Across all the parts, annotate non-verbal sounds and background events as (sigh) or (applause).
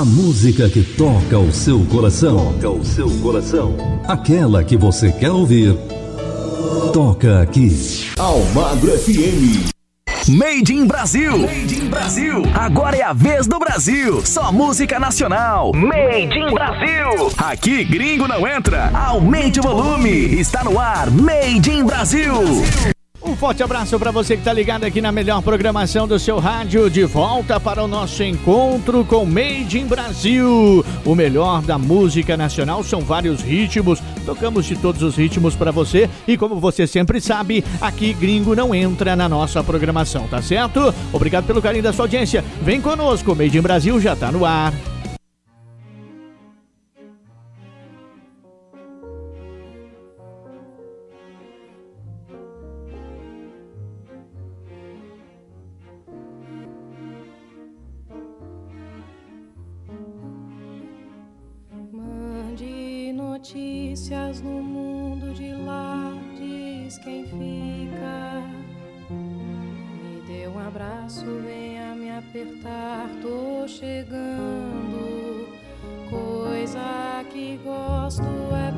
A música que toca o seu coração. Toca o seu coração. Aquela que você quer ouvir. Toca aqui. Almagro FM. Made in Brasil. Made in Brasil. Agora é a vez do Brasil. Só música nacional. Made in Brasil. Aqui gringo não entra. Aumente o volume. Está no ar. Made in Brasil. Forte abraço para você que está ligado aqui na melhor programação do seu rádio. De volta para o nosso encontro com Made in Brasil. O melhor da música nacional são vários ritmos. Tocamos de todos os ritmos para você. E como você sempre sabe, aqui gringo não entra na nossa programação, tá certo? Obrigado pelo carinho da sua audiência. Vem conosco, Made in Brasil já está no ar. Apertar, tô chegando. Coisa que gosto é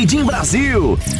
Made in Brasil.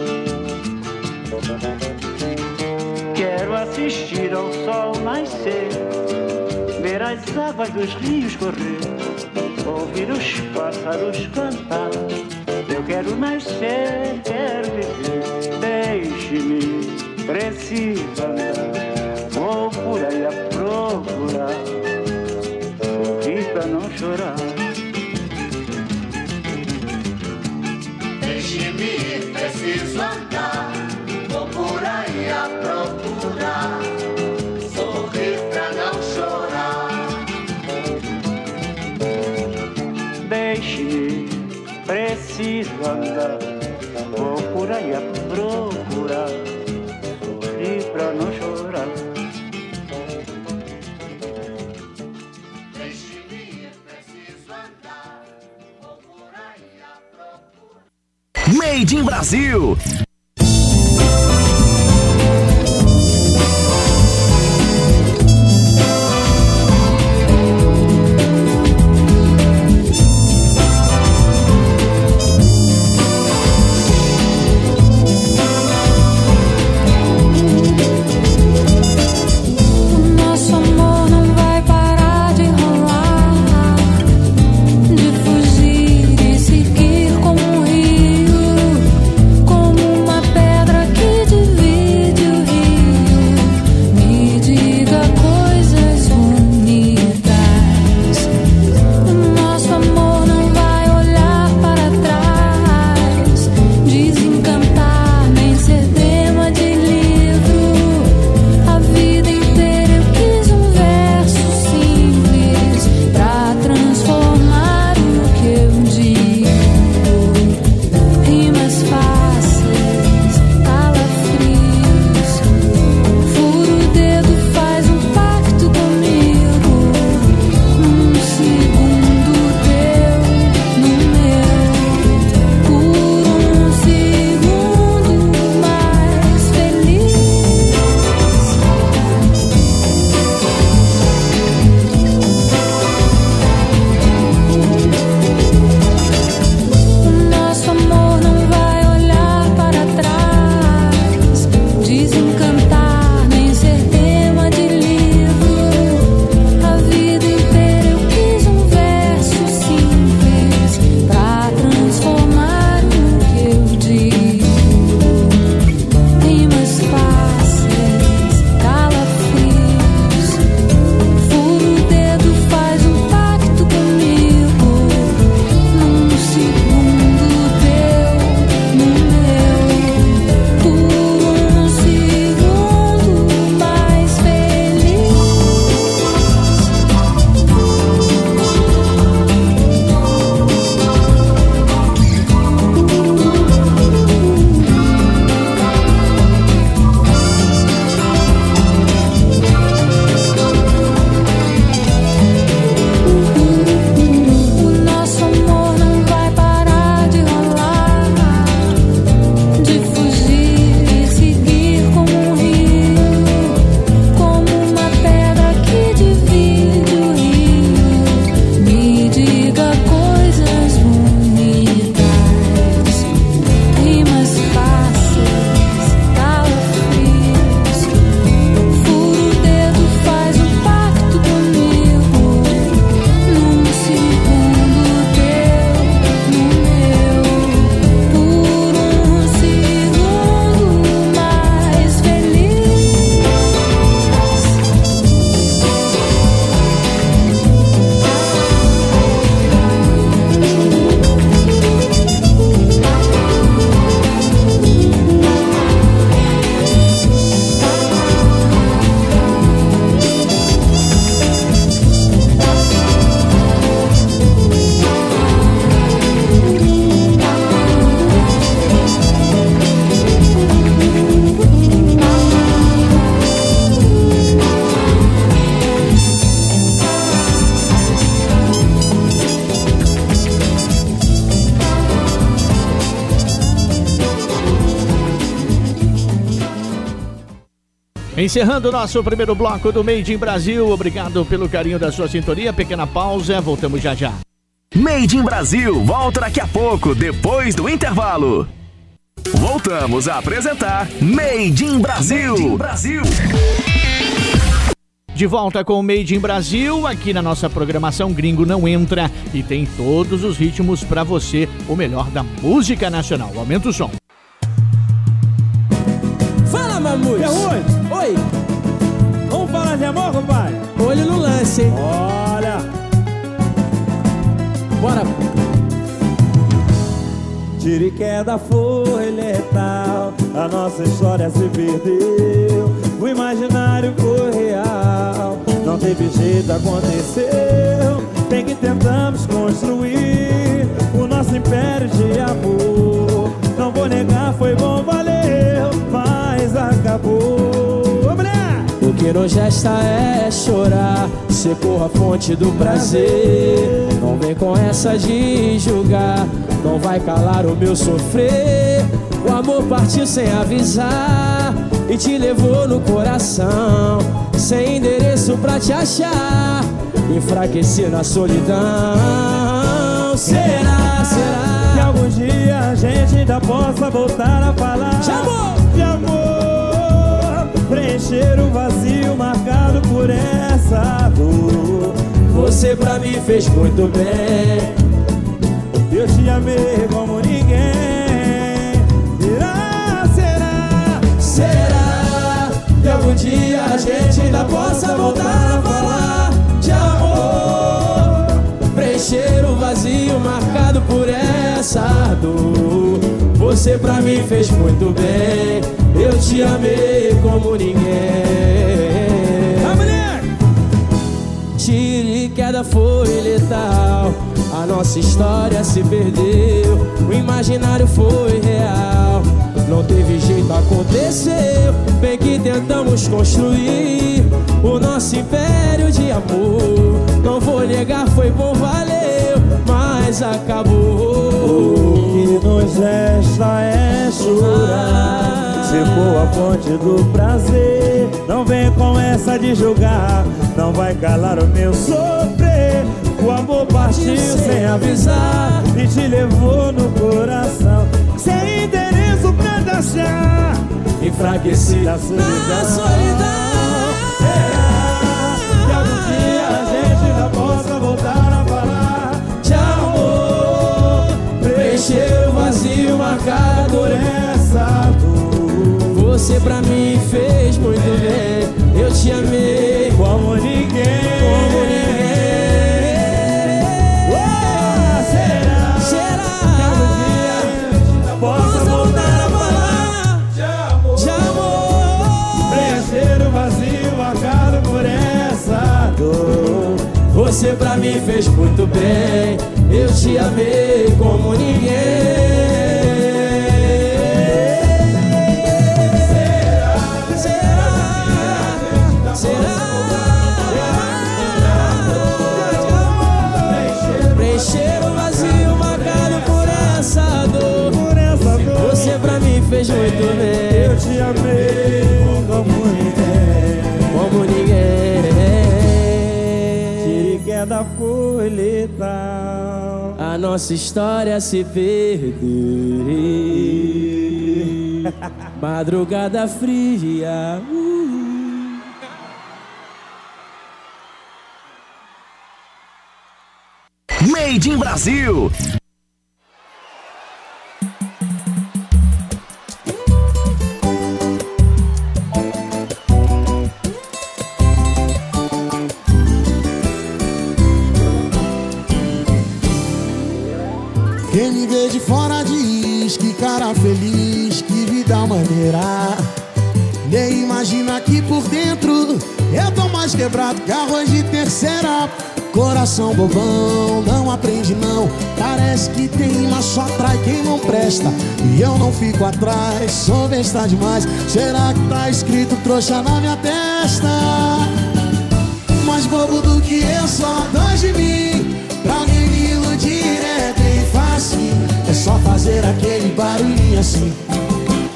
Assistir ao sol nascer, ver as águas dos rios correr, ouvir os pássaros cantar. Eu quero nascer, quero viver, deixe-me, preciso andar. Vou por aí a procurar, sorrir pra não chorar. Deixe-me preciso andar. Made in Brasil. Encerrando o nosso primeiro bloco do Made in Brasil. Obrigado pelo carinho da sua sintonia. Pequena pausa, voltamos já já. Made in Brasil volta daqui a pouco, depois do intervalo. Voltamos a apresentar Made in Brasil. Made in Brasil. De volta com o Made in Brasil, aqui na nossa programação Gringo Não Entra e tem todos os ritmos pra você, o melhor da música nacional. Aumenta o som. Mamute! É oi? Oi! Vamos falar de amor, compadre? Olho no lance, hein? Olha! Bora! Tiro e queda foi letal, a nossa história se perdeu. O imaginário foi real, não teve jeito, aconteceu. Bem que tentamos construir o nosso império de amor. Não vou negar, foi bom, valeu, mas acabou. O que nos resta é chorar, secou a fonte do prazer. Não vem com essa de julgar, não vai calar o meu sofrer. O amor partiu sem avisar e te levou no coração, sem endereço pra te achar. Enfraqueci na solidão. Será, Que será? algum dia a gente ainda possa voltar a falar De amor! de amor, preencher o vazio marcado por essa dor. Você pra mim fez muito bem. Eu te amei como ninguém. Será, será? Será que algum dia a gente ainda possa voltar a falar de amor? Preencher o vazio marcado por essa dor. Você pra mim fez muito bem. Eu te amei como ninguém. A mulher! Tiro e queda foi letal. A nossa história se perdeu. O imaginário foi real. Não teve jeito, aconteceu. Bem que tentamos construir o nosso império de amor. Não vou negar, foi bom, valeu, mas acabou. Que nos resta é chorar. Secou a fonte do prazer. Não vem com essa de julgar. Não vai calar o meu sofrer. O amor partiu sem avisar e te levou no coração. Sem endereço pra te achar. Enfraqueci Da solidão. Vazio marcado por essa dor? Você pra mim fez muito bem. Eu te amei Como ninguém. como ninguém. Ah, será? Será? Que algum dia possa voltar a falar? de amor? de amor. Preencher o vazio marcado por essa dor. Você pra mim fez muito bem. Eu te amei como ninguém fez muito Eu bem te amei como ninguém. Como ninguém Tire queda foi letal. A nossa história se perdeu (laughs) Madrugada fria uh. Made in Brasil. Coração bobão, não aprende não. Parece que tem, mas só atrai quem não presta. E eu não fico atrás, sou besta demais. Será que tá escrito trouxa na minha testa? Mais bobo do que eu, só dois de mim. Pra alguém me iludir é bem fácil. É só fazer aquele barulhinho assim.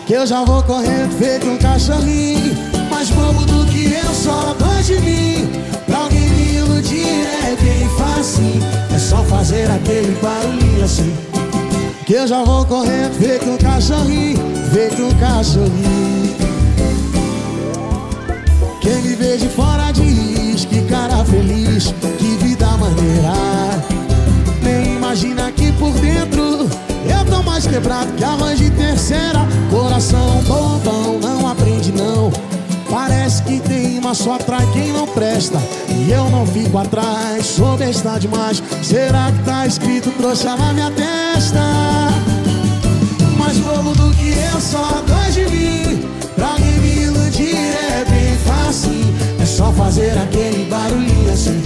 Que eu já vou correndo feito um cachorrinho. Mais bobo do que eu, só dois de mim. Bem fácil. É só fazer aquele barulhinho assim. Que eu já vou correndo, feito um cachorrinho, feito um cachorrinho. Quem me vê de fora diz que cara feliz, que vida maneira. Nem imagina que por dentro eu tô mais quebrado que arroz de terceira. Coração bobão, não aprende não. Parece que tem uma só atrai quem não presta. E eu não fico atrás, sou besta demais. Será que tá escrito trouxa na minha testa? Mais bobo do que eu, só dois de mim. Pra me iludir é bem fácil. É só fazer aquele barulhinho assim.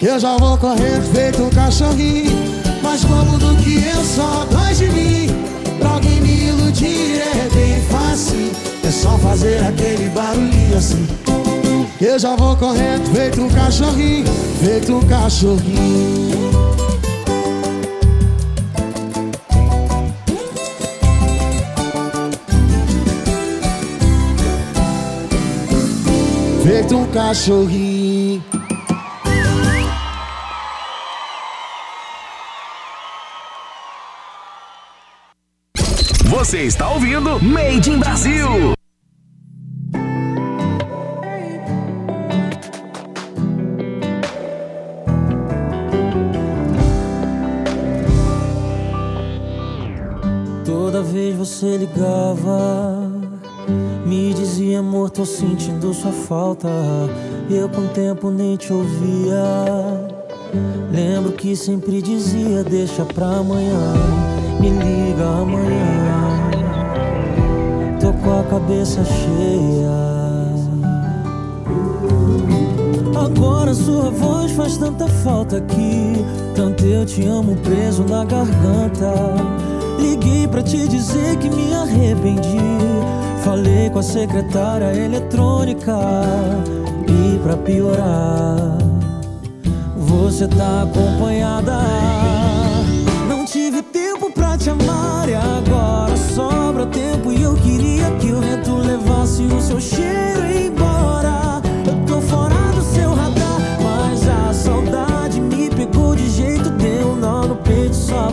Eu já vou correr feito um cachorrinho. Mais bobo do que eu, só dois de mim. Pra alguém me iludir é bem fácil. É só fazer aquele barulhinho assim. Eu já vou correndo feito um cachorrinho, feito um cachorrinho. Feito um cachorrinho. Você está ouvindo Made in Brasil. Toda vez você ligava, me dizia amor, tô sentindo sua falta. Eu com o tempo nem te ouvia. Lembro que sempre dizia, deixa pra amanhã, me liga amanhã. Tô com a cabeça cheia. Agora sua voz faz tanta falta aqui. Tanto eu te amo preso na garganta. Liguei pra te dizer que me arrependi. Falei com a secretária eletrônica. E pra piorar, você tá acompanhada.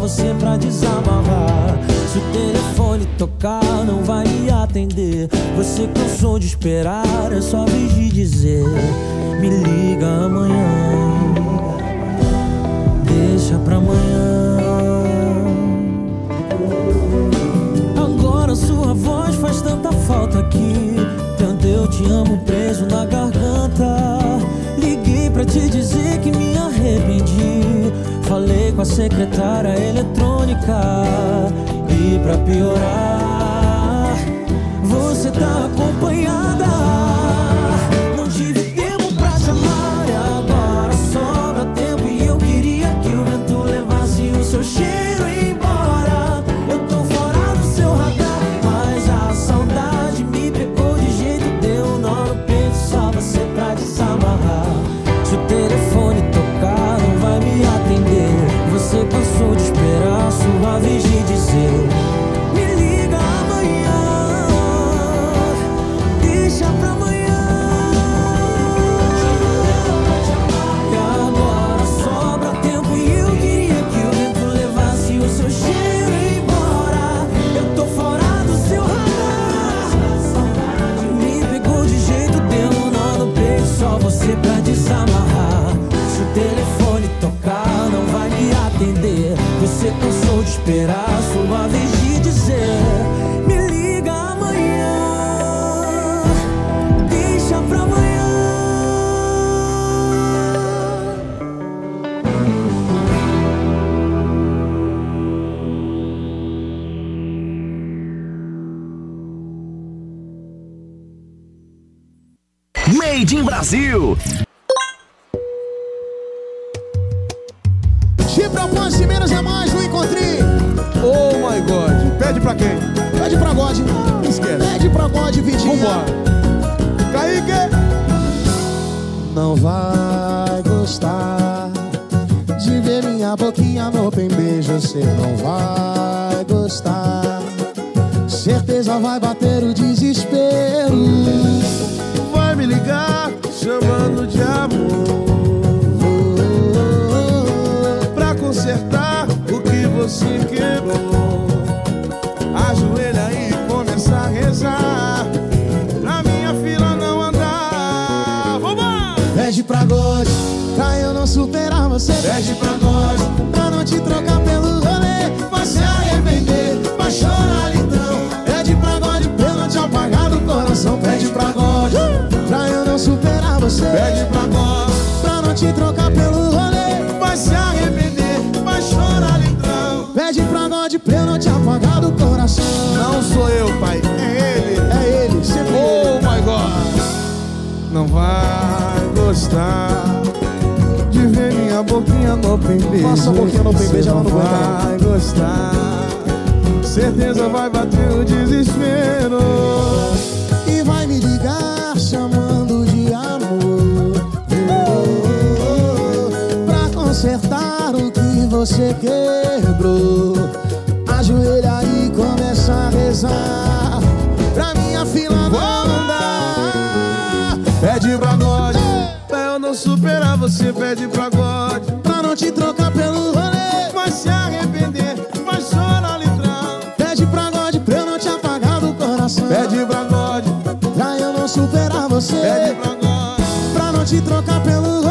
Você pra desamarrar. Se o telefone tocar, não vai me atender. Você cansou de esperar, é só vez de dizer: Me liga amanhã. Deixa pra amanhã. Agora sua voz faz tanta falta aqui. Preso na garganta. Liguei pra te dizer que me arrependi. Falei com a secretária eletrônica. E pra piorar, você tá acompanhada. Brasil. Gostar de ver minha boquinha no open beijo. Passa a boquinha no open beijo, ela não. vai gostar. Certeza vai bater o desespero. Você. Pede pra God, Pra não te trocar pelo rolê vai se arrepender, vai chorar litrão. Pede pra God pra eu não te apagar do coração Pede pra God, Pra eu não superar você pede pra God, Pra não te trocar pelo rolê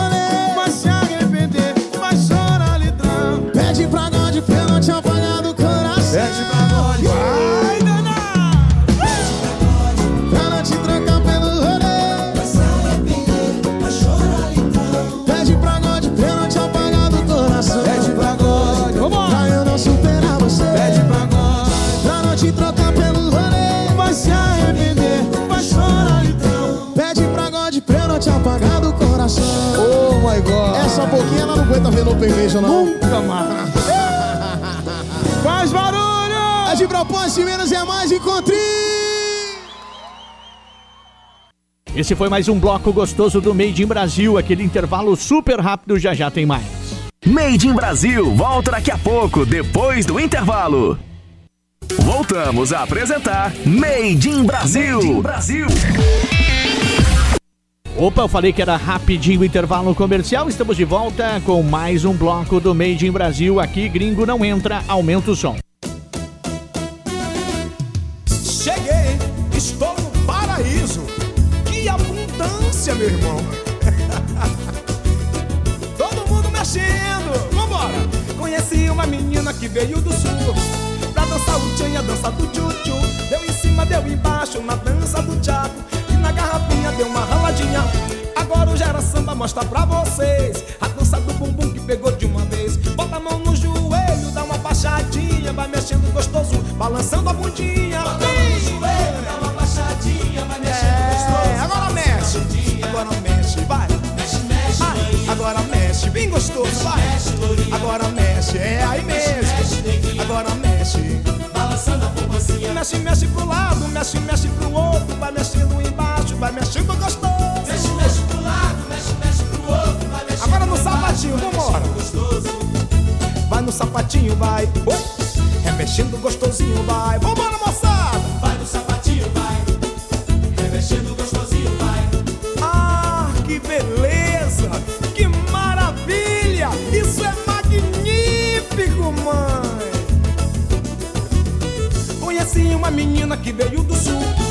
50 V não tem não. Nunca mais. (laughs) Faz barulho! É de propósito, menos é mais, encontre! Esse foi mais um bloco gostoso do Made in Brasil, aquele intervalo super rápido, já já tem mais. Made in Brasil, volta daqui a pouco, depois do intervalo. Voltamos a apresentar Made in Brasil. Made in Brasil. Opa, eu falei que era rapidinho o intervalo comercial. Estamos de volta com mais um bloco do Made in Brasil. Aqui, gringo não entra, aumenta o som. Cheguei, estou no paraíso. Que abundância, meu irmão. (laughs) Todo mundo mexendo, vambora. Conheci uma menina que veio do sul. Pra dançar o tchan e a dança do tchutchu. Deu em cima, deu embaixo, na dança do tchaco. Na garrafinha deu uma raladinha. Agora o Gera Samba mostra pra vocês. A dança do bumbum que pegou de uma vez. Bota a mão no joelho, dá uma baixadinha. Vai mexendo gostoso, balançando a bundinha. Bota a mão no joelho, dá uma baixadinha. Vai mexendo gostoso. Agora mexe, agora mexe, vai. Mexe, mexe, agora mexe, bem gostoso, vai. Agora mexe, é aí mesmo. Agora mexe, balançando a bombacinha. Mexe, mexe pro lado, mexe, mexe pro outro. Vai mexendo embaixo, vai mexendo gostoso. Mexe, mexe pro lado, mexe, mexe pro outro. Vai mexendo Agora no sapatinho, vambora. Vai no sapatinho, vai. Oi. Remexendo gostosinho, vai. Vambora, moçada. Vai no sapatinho, vai. Remexendo gostosinho, vai. Ah, que beleza! Que maravilha! Isso é magnífico, mãe! Conheci uma menina que veio do sul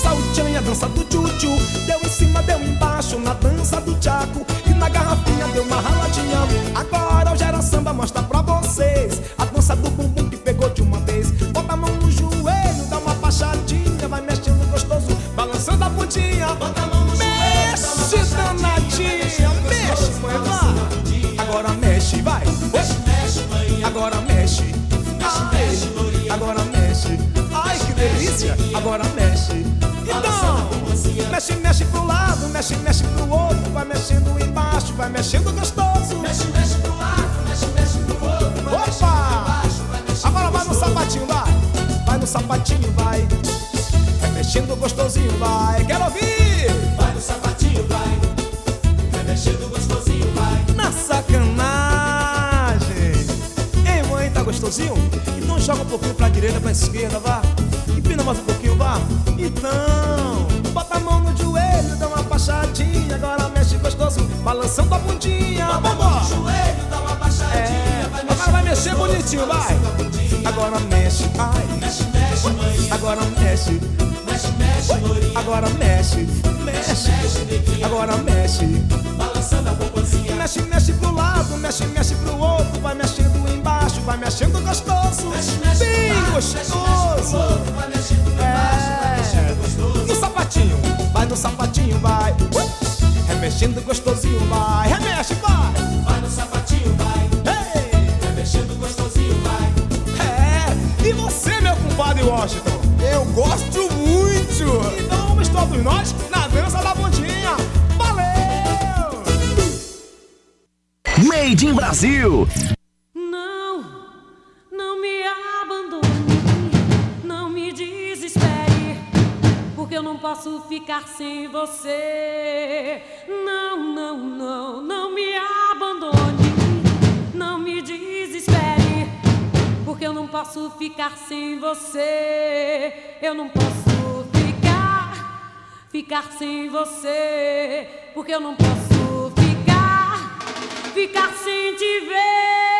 Pra dançar o dança do tchutchu. Deu em cima, deu embaixo na dança do tchaco. E na garrafinha deu uma raladinha. Agora o Gera Samba mostra pra vocês A dança do bumbum que pegou de uma vez. Bota a mão no joelho, dá uma baixadinha Vai mexendo gostoso, balançando a pontinha. Bota a mão no Mexe, danadinha, mexe, mãe, vai. Agora mexe, vai. Mexe, mexe, mãe. Agora mexe. Ai, agora mexe Ai, que delícia. Agora mexe mexe, mexe pro lado Mexe, mexe pro outro Vai mexendo embaixo, vai mexendo gostoso. Mexe, mexe pro lado Mexe, mexe pro outro Opa! Agora vai no sapatinho, vai. Vai no sapatinho, vai. Vai mexendo gostosinho, vai. Quero ouvir! Vai no sapatinho, vai. Vai mexendo gostosinho, vai. Na sacanagem. Ei, mãe, tá gostosinho? Então joga um pouquinho pra direita, pra esquerda, vá. Empina mais um pouquinho, vá. Então mão no joelho, dá uma baixadinha. Agora mexe gostoso, balançando a bundinha. Vambora! joelho, dá uma baixadinha. É. Vai agora vai mexer gostoso, bonitinho, vai. Agora mexe, ai. Mexe, mexe, mãe. Agora mexe. Mexe, mexe. Agora mexe. Mexe, mexe, Agora mexe. Balançando a bobozinha. Mexe, mexe pro lado, mexe, mexe pro outro. Vai mexendo embaixo, vai mexendo gostoso. Mexe, mexe, Bem gostoso. Mexe, mexe pro outro, vai mexendo no sapatinho, vai. Remexendo gostosinho, vai. Remexe, vai. Vai no sapatinho, vai. Remexendo gostosinho, vai. É, e você, meu compadre Washington? Eu gosto muito. Então vamos todos nós na dança da bundinha. Valeu! Made in Brasil. você. Não, não, não, não me abandone. Não me desespere, porque eu não posso ficar sem você. Eu não posso ficar, ficar sem você, porque eu não posso ficar, ficar sem te ver.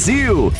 Brasil.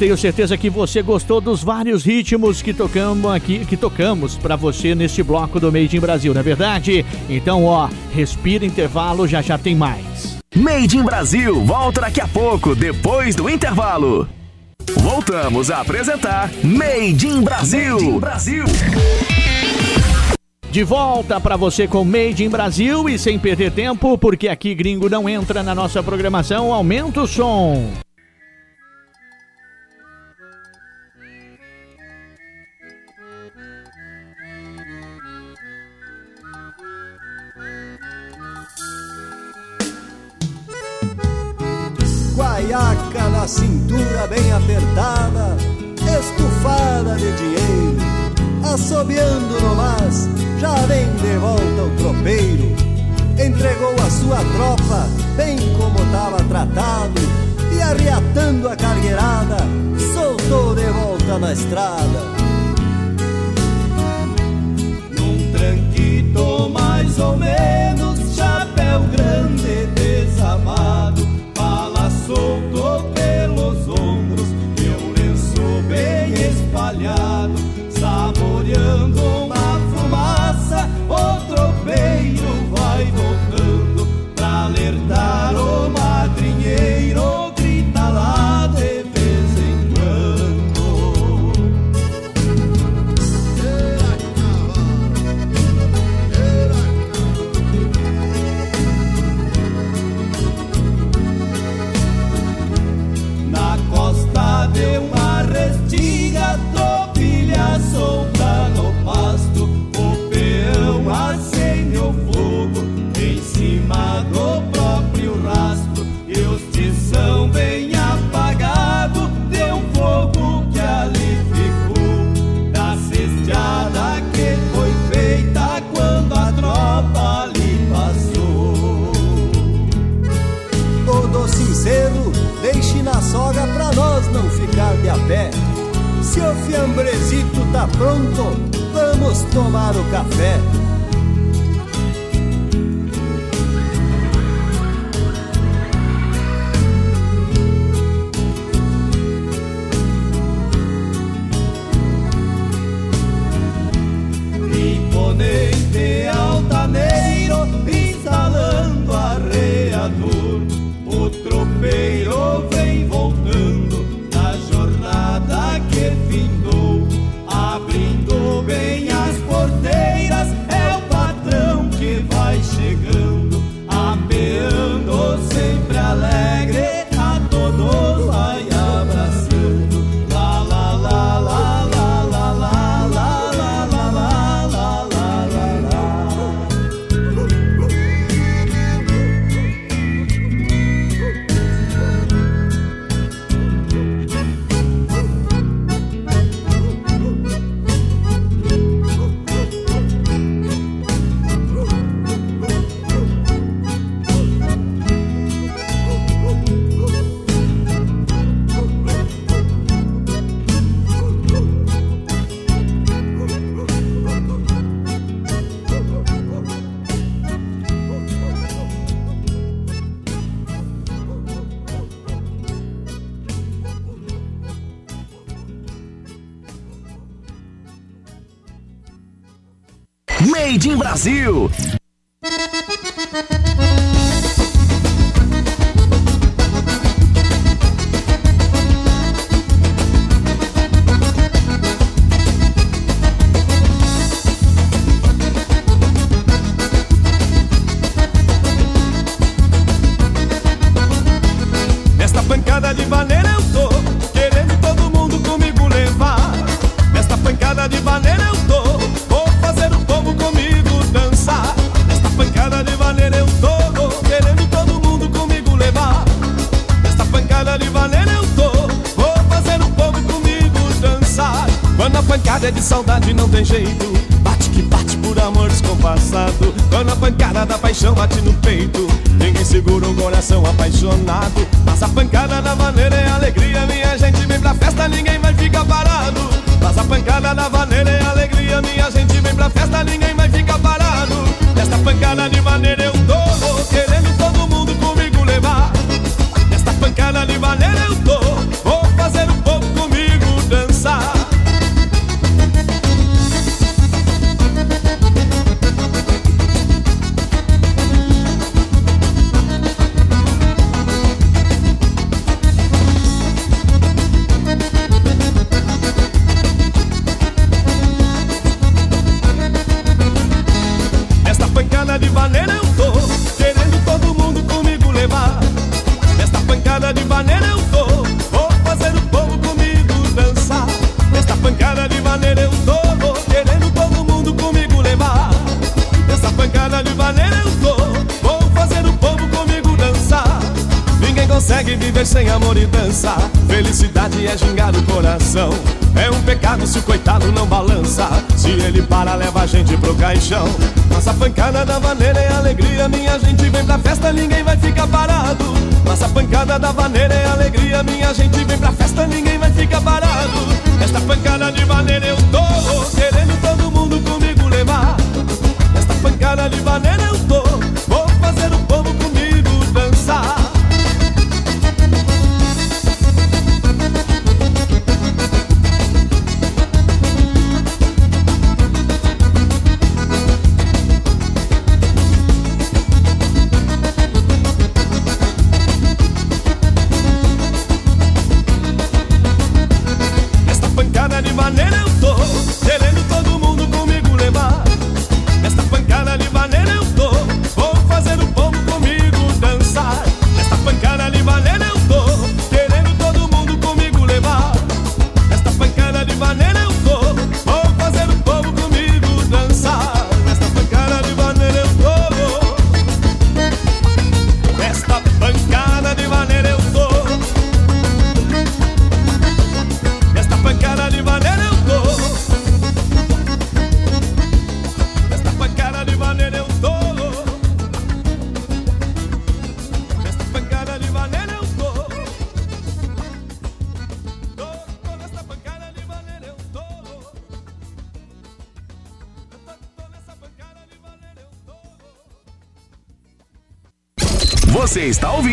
Tenho certeza que você gostou dos vários ritmos que tocamos aqui, que tocamos para você neste bloco do Made in Brasil, não é verdade? Então, ó, respira intervalo, já já tem mais. Made in Brasil volta daqui a pouco, depois do intervalo. Voltamos a apresentar Made in Brasil. Made in Brasil. De volta para você com Made in Brasil e sem perder tempo, porque aqui gringo não entra na nossa programação, aumenta o som. cintura bem apertada, estufada de dinheiro, assobiando no mas, já vem de volta o tropeiro. Entregou a sua tropa, bem como estava tratado, e arreatando a cargueirada, soltou de volta na estrada. Made in Brasil.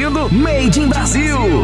Made in Brasil.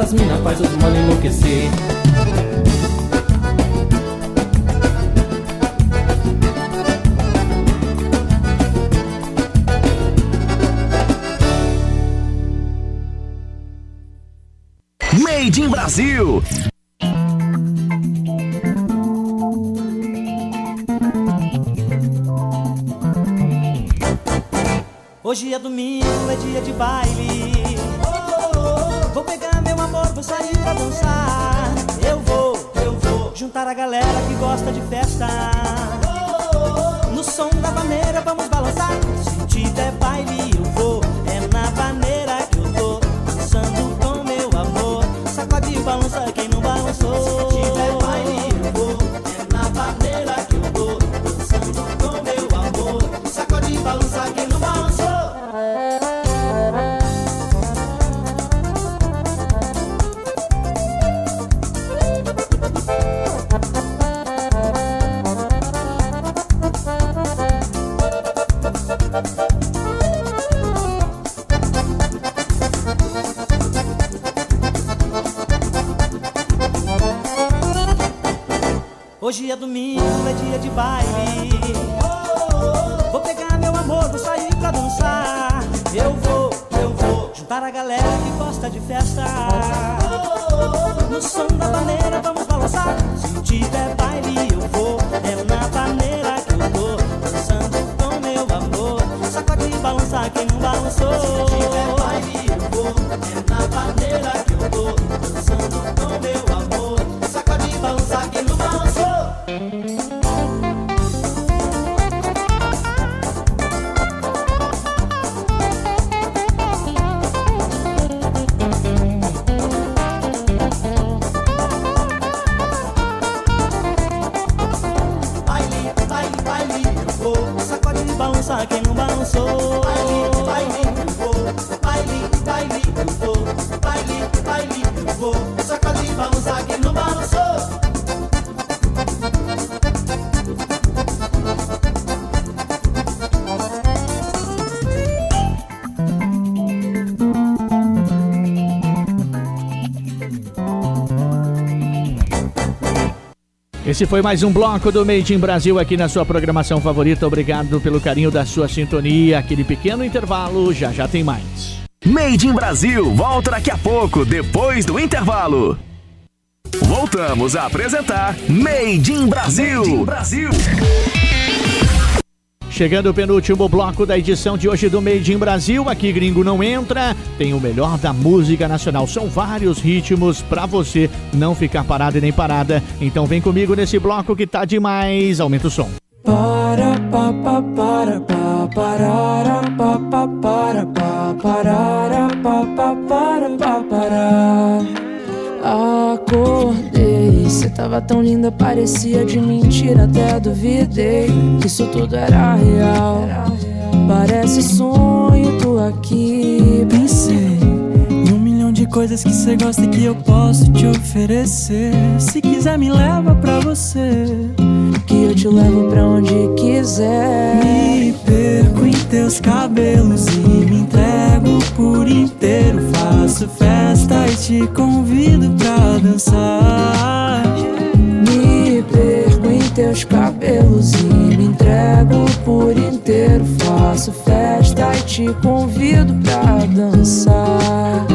essas minas faz os mano enlouquecer. Esse foi mais um bloco do Made in Brasil aqui na sua programação favorita. Obrigado pelo carinho da sua sintonia. Aquele pequeno intervalo, já já tem mais. Made in Brasil volta daqui a pouco, depois do intervalo. Voltamos a apresentar Made in Brasil. Made in Brasil. Chegando o penúltimo bloco da edição de hoje do Made in Brasil, aqui Gringo não entra, tem o melhor da música nacional. São vários ritmos pra você não ficar parado e nem parada. Então vem comigo nesse bloco que tá demais. Aumenta o som. Para pa pa para pa parara pa pa para pa parara pa pa para pa parar. Acordei, cê tava tão linda, parecia de mentira, até duvidei que isso tudo era real. Parece sonho, tu aqui. Coisas que você gosta e que eu posso te oferecer. Se quiser, me leva pra você. Que eu te levo pra onde quiser. Me perco em teus cabelos e me entrego por inteiro. Faço festa e te convido pra dançar. Me perco em teus cabelos e me entrego por inteiro. Faço festa e te convido pra dançar.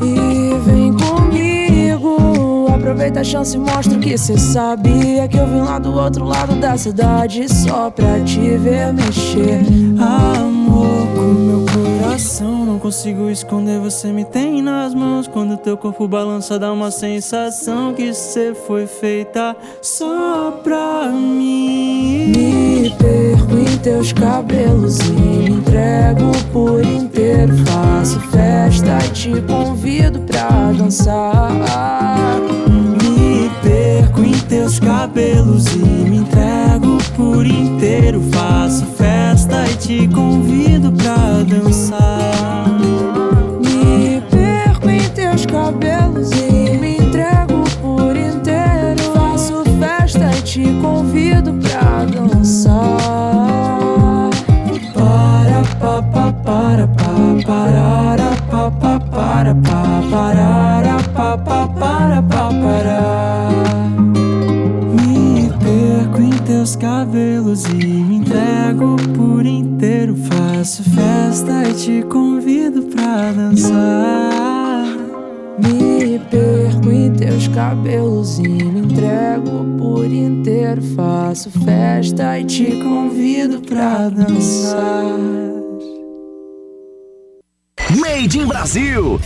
E vem comigo, aproveita a chance e mostra que cê sabia. Que eu vim lá do outro lado da cidade só pra te ver mexer. Amor, com meu coração não consigo esconder. Você me tem nas mãos quando teu corpo balança, dá uma sensação que cê foi feita só pra mim. Me perco em teus cabelos e me entrego por inteiro. Faço festa e te convido pra dançar. Me perco em teus cabelos e me entrego por inteiro. Faço festa e te convido pra dançar. Me perco em teus cabelos e me entrego por inteiro. Faço festa e te convido pra dançar. Para pa pa para pa parara pa pa para pa parara pa pa para pa parar. Me perco em teus cabelos e me entrego por inteiro. Faço festa e te convido pra dançar. Me perco em teus cabelos e me entrego por inteiro. Faço festa e te convido pra dançar. Made in Brasil.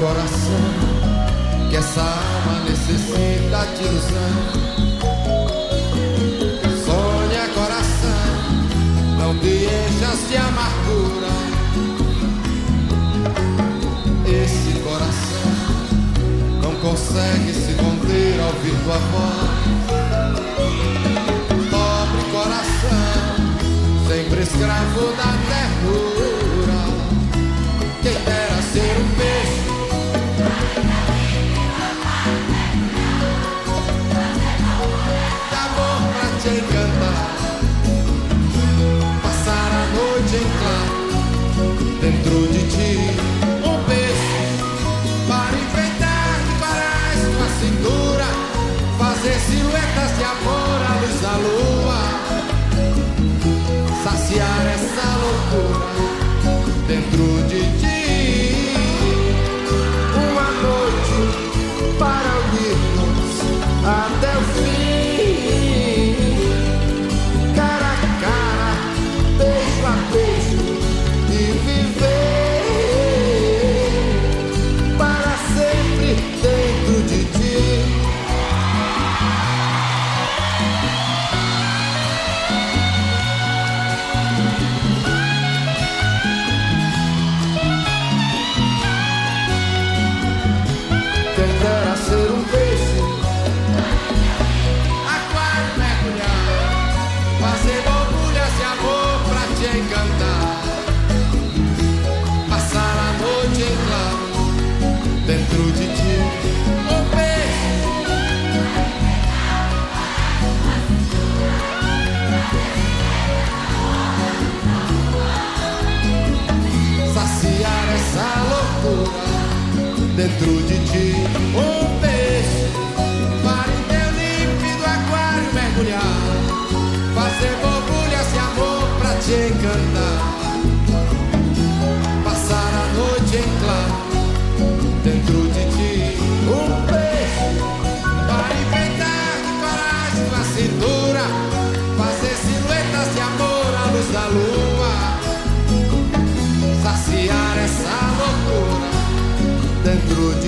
Coração, que essa alma necessita de ilusão. Sonha coração, não te enchas de amargura. Esse coração não consegue se conter ao ouvir tua voz. Escravo da dentro de ti. Um peixe para em teu límpido aquário mergulhar. Fazer borbulhas de amor pra te encantar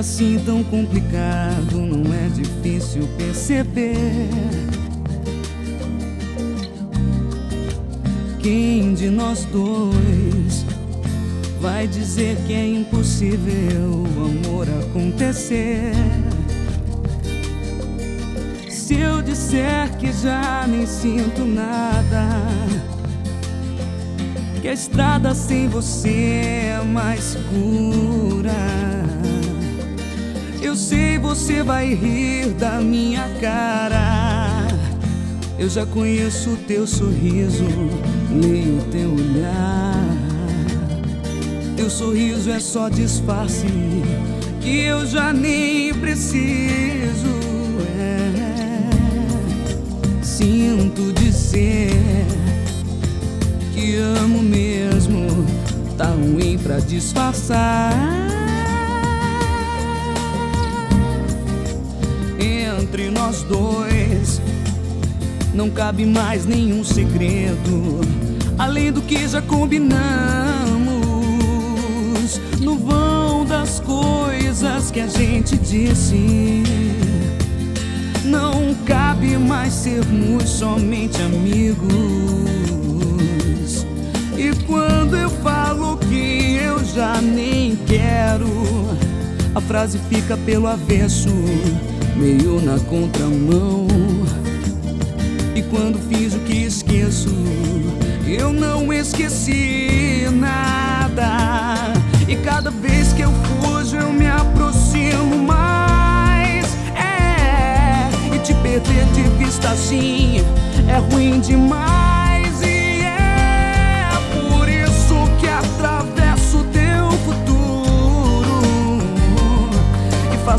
Assim tão complicado, não é difícil perceber. Quem de nós dois vai dizer que é impossível o amor acontecer? Se eu disser que já nem sinto nada que a estrada sem você é mais segura. Eu sei você vai rir da minha cara. Eu já conheço o teu sorriso, leio o teu olhar. Teu sorriso é só disfarce que eu já nem preciso. É. Sinto dizer que amo mesmo tá ruim pra disfarçar. Entre nós dois não cabe mais nenhum segredo, além do que já combinamos. No vão das coisas que a gente disse, não cabe mais sermos somente amigos. E quando eu falo que eu já nem quero, a frase fica pelo avesso, meio na contramão. E quando fiz o que esqueço, eu não esqueci nada. E cada vez que eu fujo, eu me aproximo mais. É, e te perder de vista assim é ruim demais.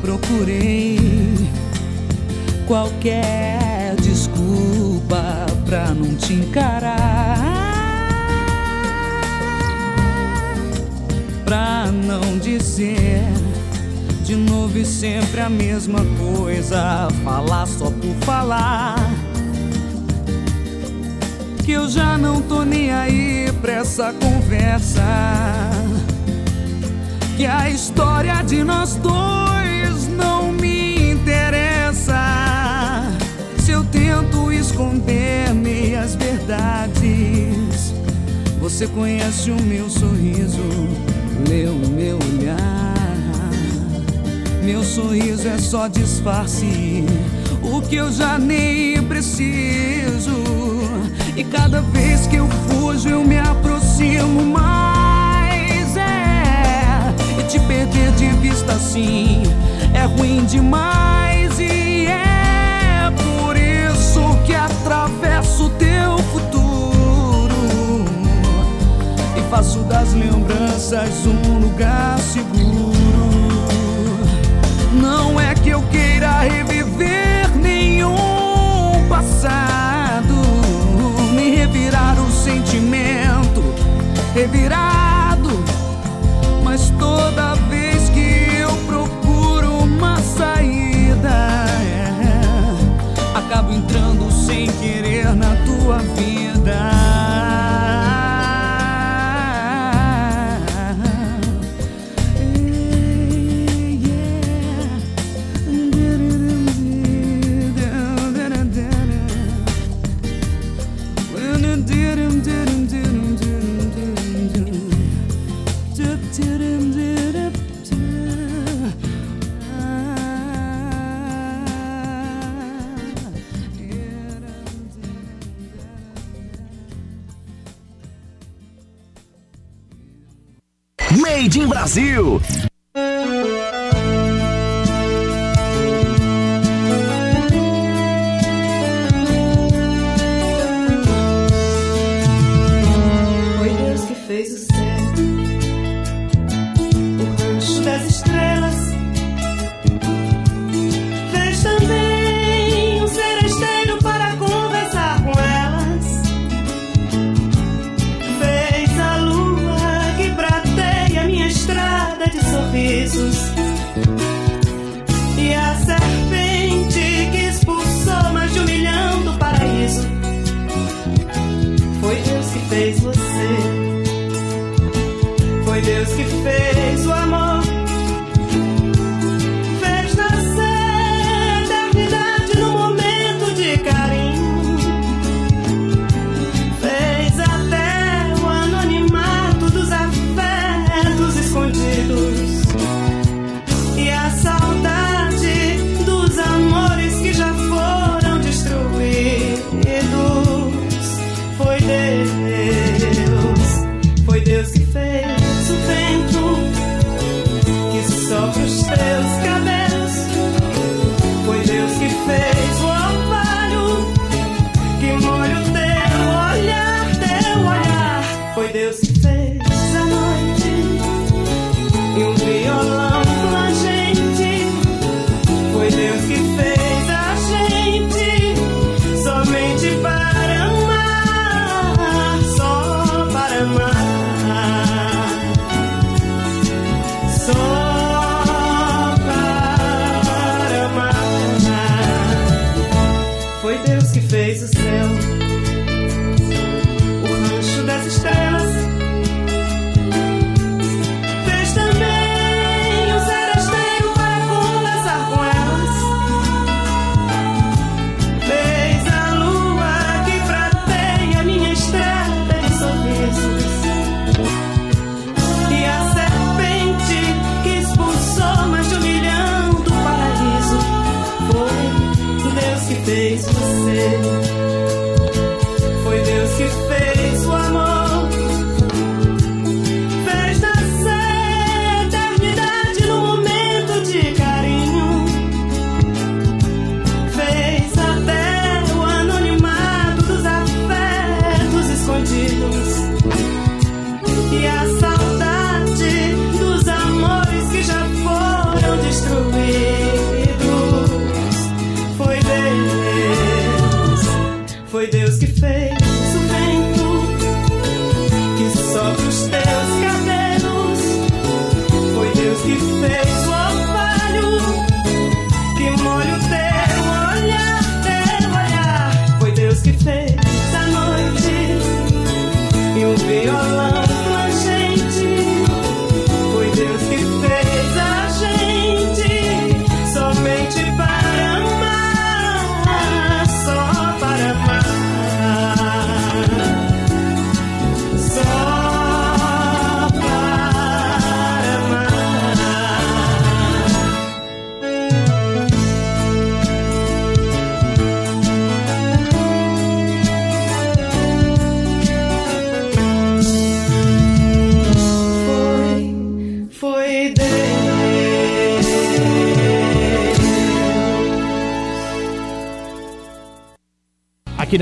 Procurei qualquer desculpa pra não te encarar. Pra não dizer de novo e sempre a mesma coisa. Falar só por falar. Que eu já não tô nem aí pra essa conversa. Que a história de nós dois tento esconder meias verdades, você conhece o meu sorriso, leu o meu olhar. Meu sorriso é só disfarce, o que eu já nem preciso. E cada vez que eu fujo, eu me aproximo mais. É, e te perder de vista assim é ruim demais. Que atravesso teu futuro e faço das lembranças um lugar seguro. Não é que eu queira reviver nenhum passado, nem revirar o sentimento revirado. Mas toda Made in Brasil.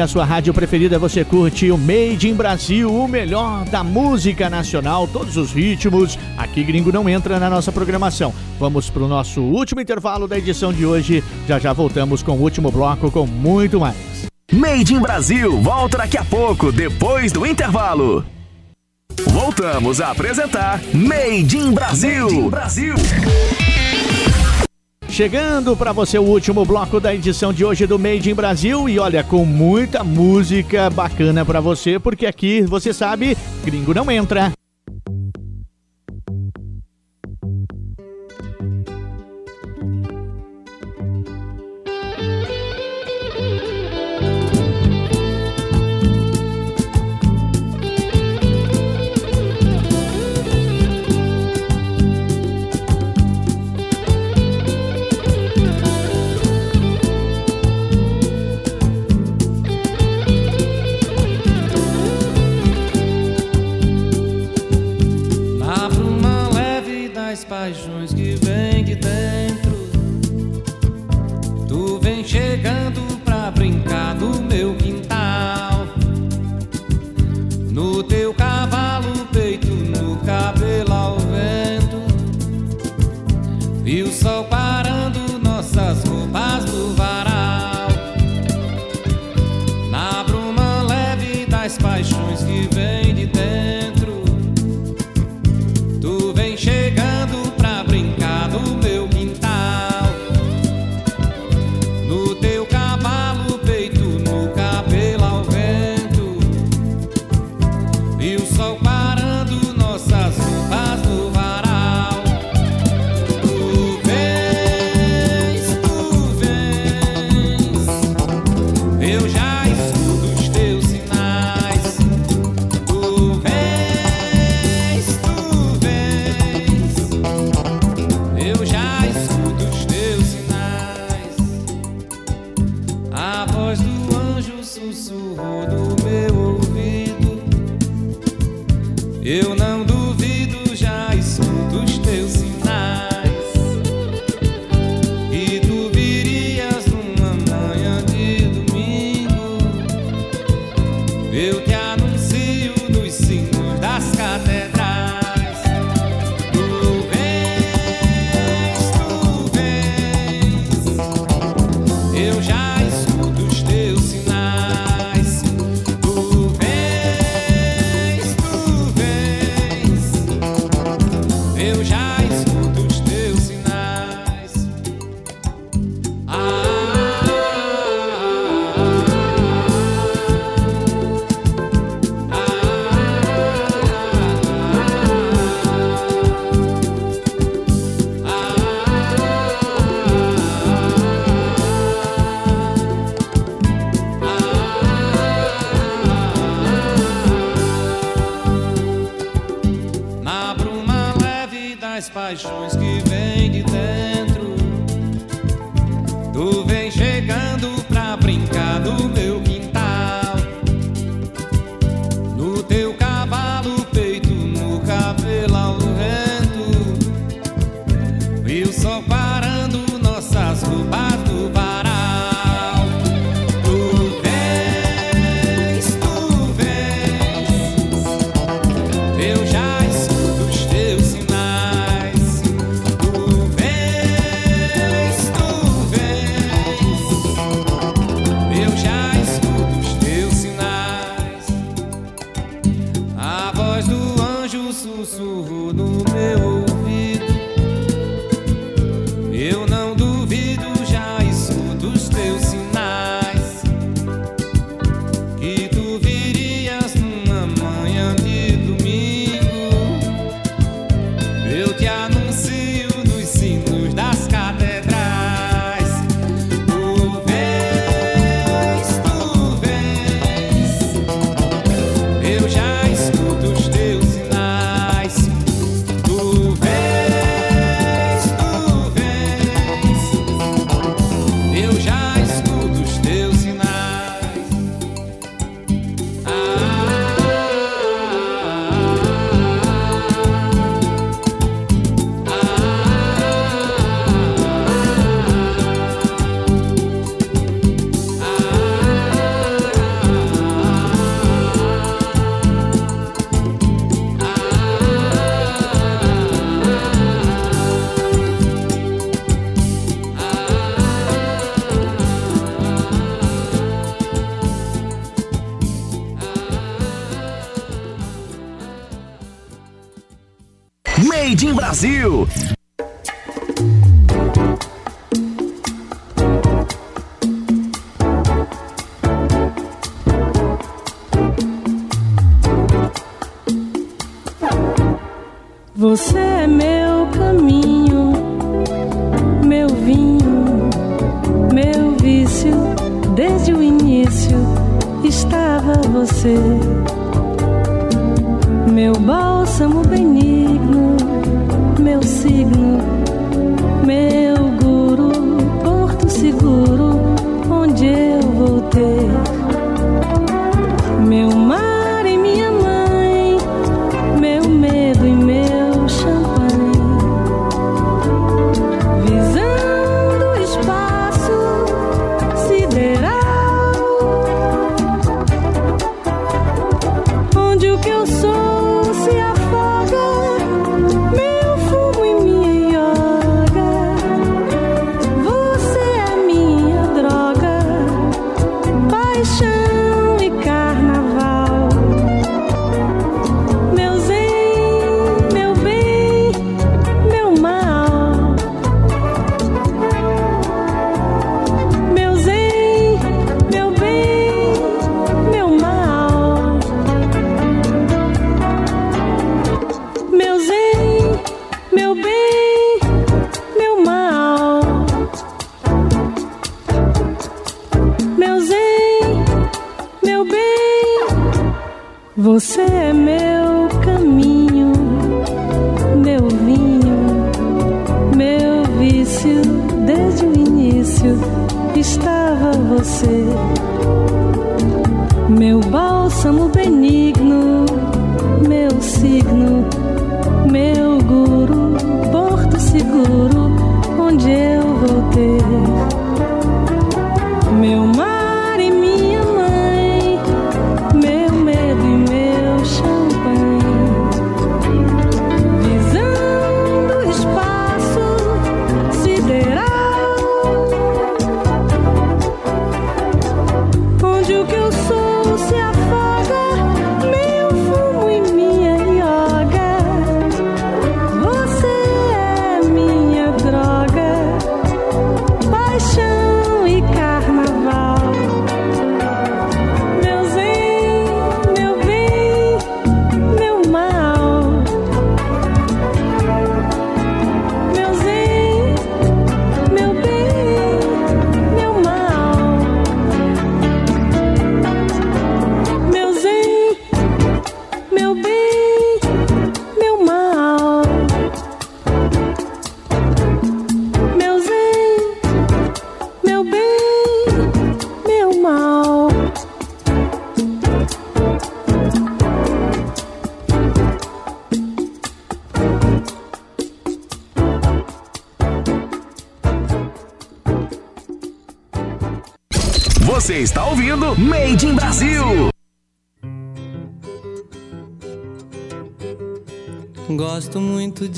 na sua rádio preferida você curte o Made in Brasil, o melhor da música nacional, todos os ritmos. Aqui gringo não entra na nossa programação. Vamos para o nosso último intervalo da edição de hoje. Já já voltamos com o último bloco com muito mais. Made in Brasil volta daqui a pouco, depois do intervalo. Voltamos a apresentar Made in Brasil. Made in Brasil chegando para você o último bloco da edição de hoje do Made in Brasil e olha com muita música bacana para você, porque aqui, você sabe, gringo não entra. Brasil.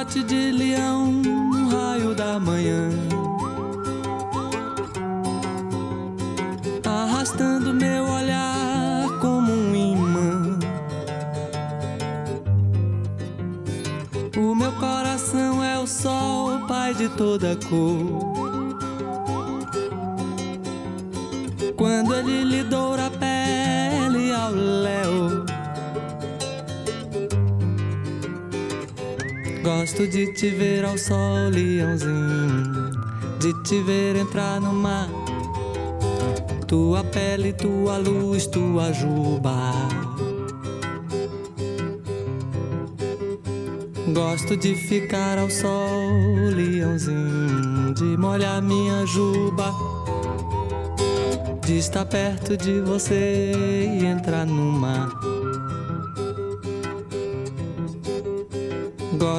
De leão, um raio da manhã. Arrastando meu olhar como um imã. O meu coração é o sol, pai de toda cor. Quando ele lhe Gosto de te ver ao sol, leãozinho. De te ver entrar no mar. Tua pele, tua luz, tua juba. Gosto de ficar ao sol, leãozinho. De molhar minha juba. De estar perto de você e entrar no mar.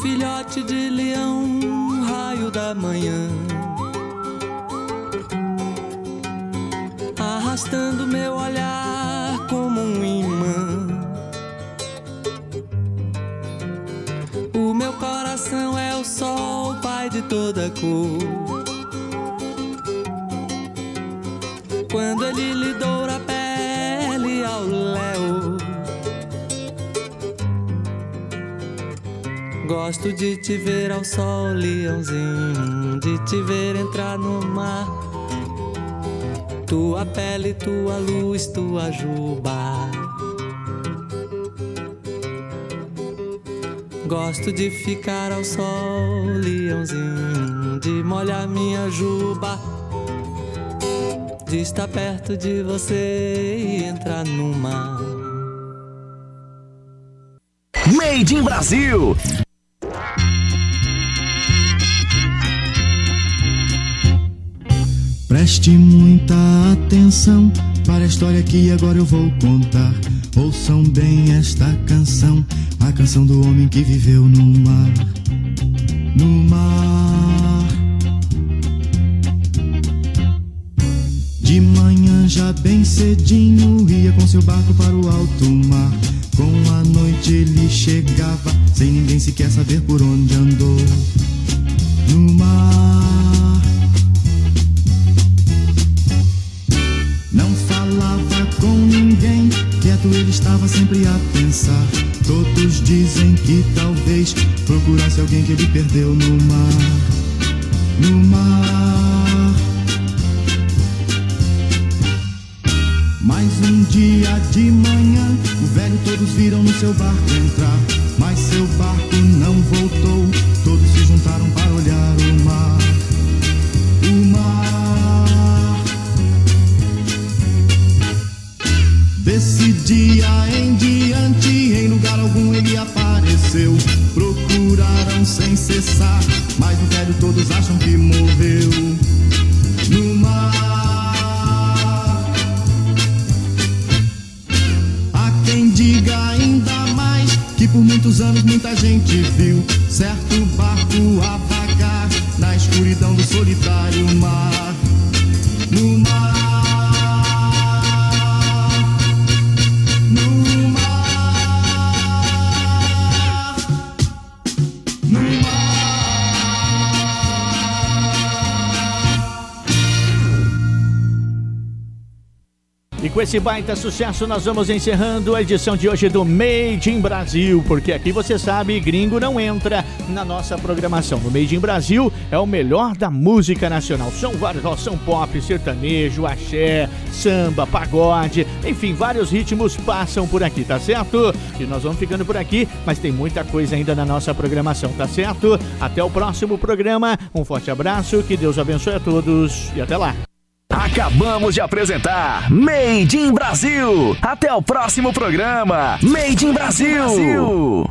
Filhote de leão, um raio da manhã. Arrastando meu olhar como um imã. O meu coração é o sol, pai de toda cor. Quando ele lhe Gosto de te ver ao sol, leãozinho, de te ver entrar no mar. Tua pele, tua luz, tua juba. Gosto de ficar ao sol, leãozinho, de molhar minha juba. De estar perto de você e entrar no mar. Made in Brasil. Preste muita atenção para a história que agora eu vou contar. Ouçam bem esta canção, a canção do homem que viveu no mar. No mar. De manhã já bem cedinho ia com seu barco para o alto mar. Com a noite ele chegava, sem ninguém sequer saber por onde andou. No mar. Com ninguém, quieto ele estava sempre a pensar. Todos dizem que talvez procurasse alguém que ele perdeu no mar. No mar. Mais um dia de manhã, o velho todos viram no seu barco entrar. Mas seu barco não voltou, todos se juntaram para olhar o mar. Dia em diante, em lugar algum ele apareceu. Procuraram sem cessar, mas o velho todos acham que morreu. No mar. Há quem diga ainda mais que por muitos anos muita gente viu certo barco a vagar na escuridão do solitário mar. No mar. Com esse baita sucesso, nós vamos encerrando a edição de hoje do Made in Brasil, porque aqui você sabe, gringo não entra na nossa programação. No Made in Brasil é o melhor da música nacional. São vários, ó, são pop, sertanejo, axé, samba, pagode, enfim, vários ritmos passam por aqui, tá certo? E nós vamos ficando por aqui, mas tem muita coisa ainda na nossa programação, tá certo? Até o próximo programa. Um forte abraço, que Deus abençoe a todos e até lá. Acabamos de apresentar Made in Brasil. Até o próximo programa. Made in Brasil.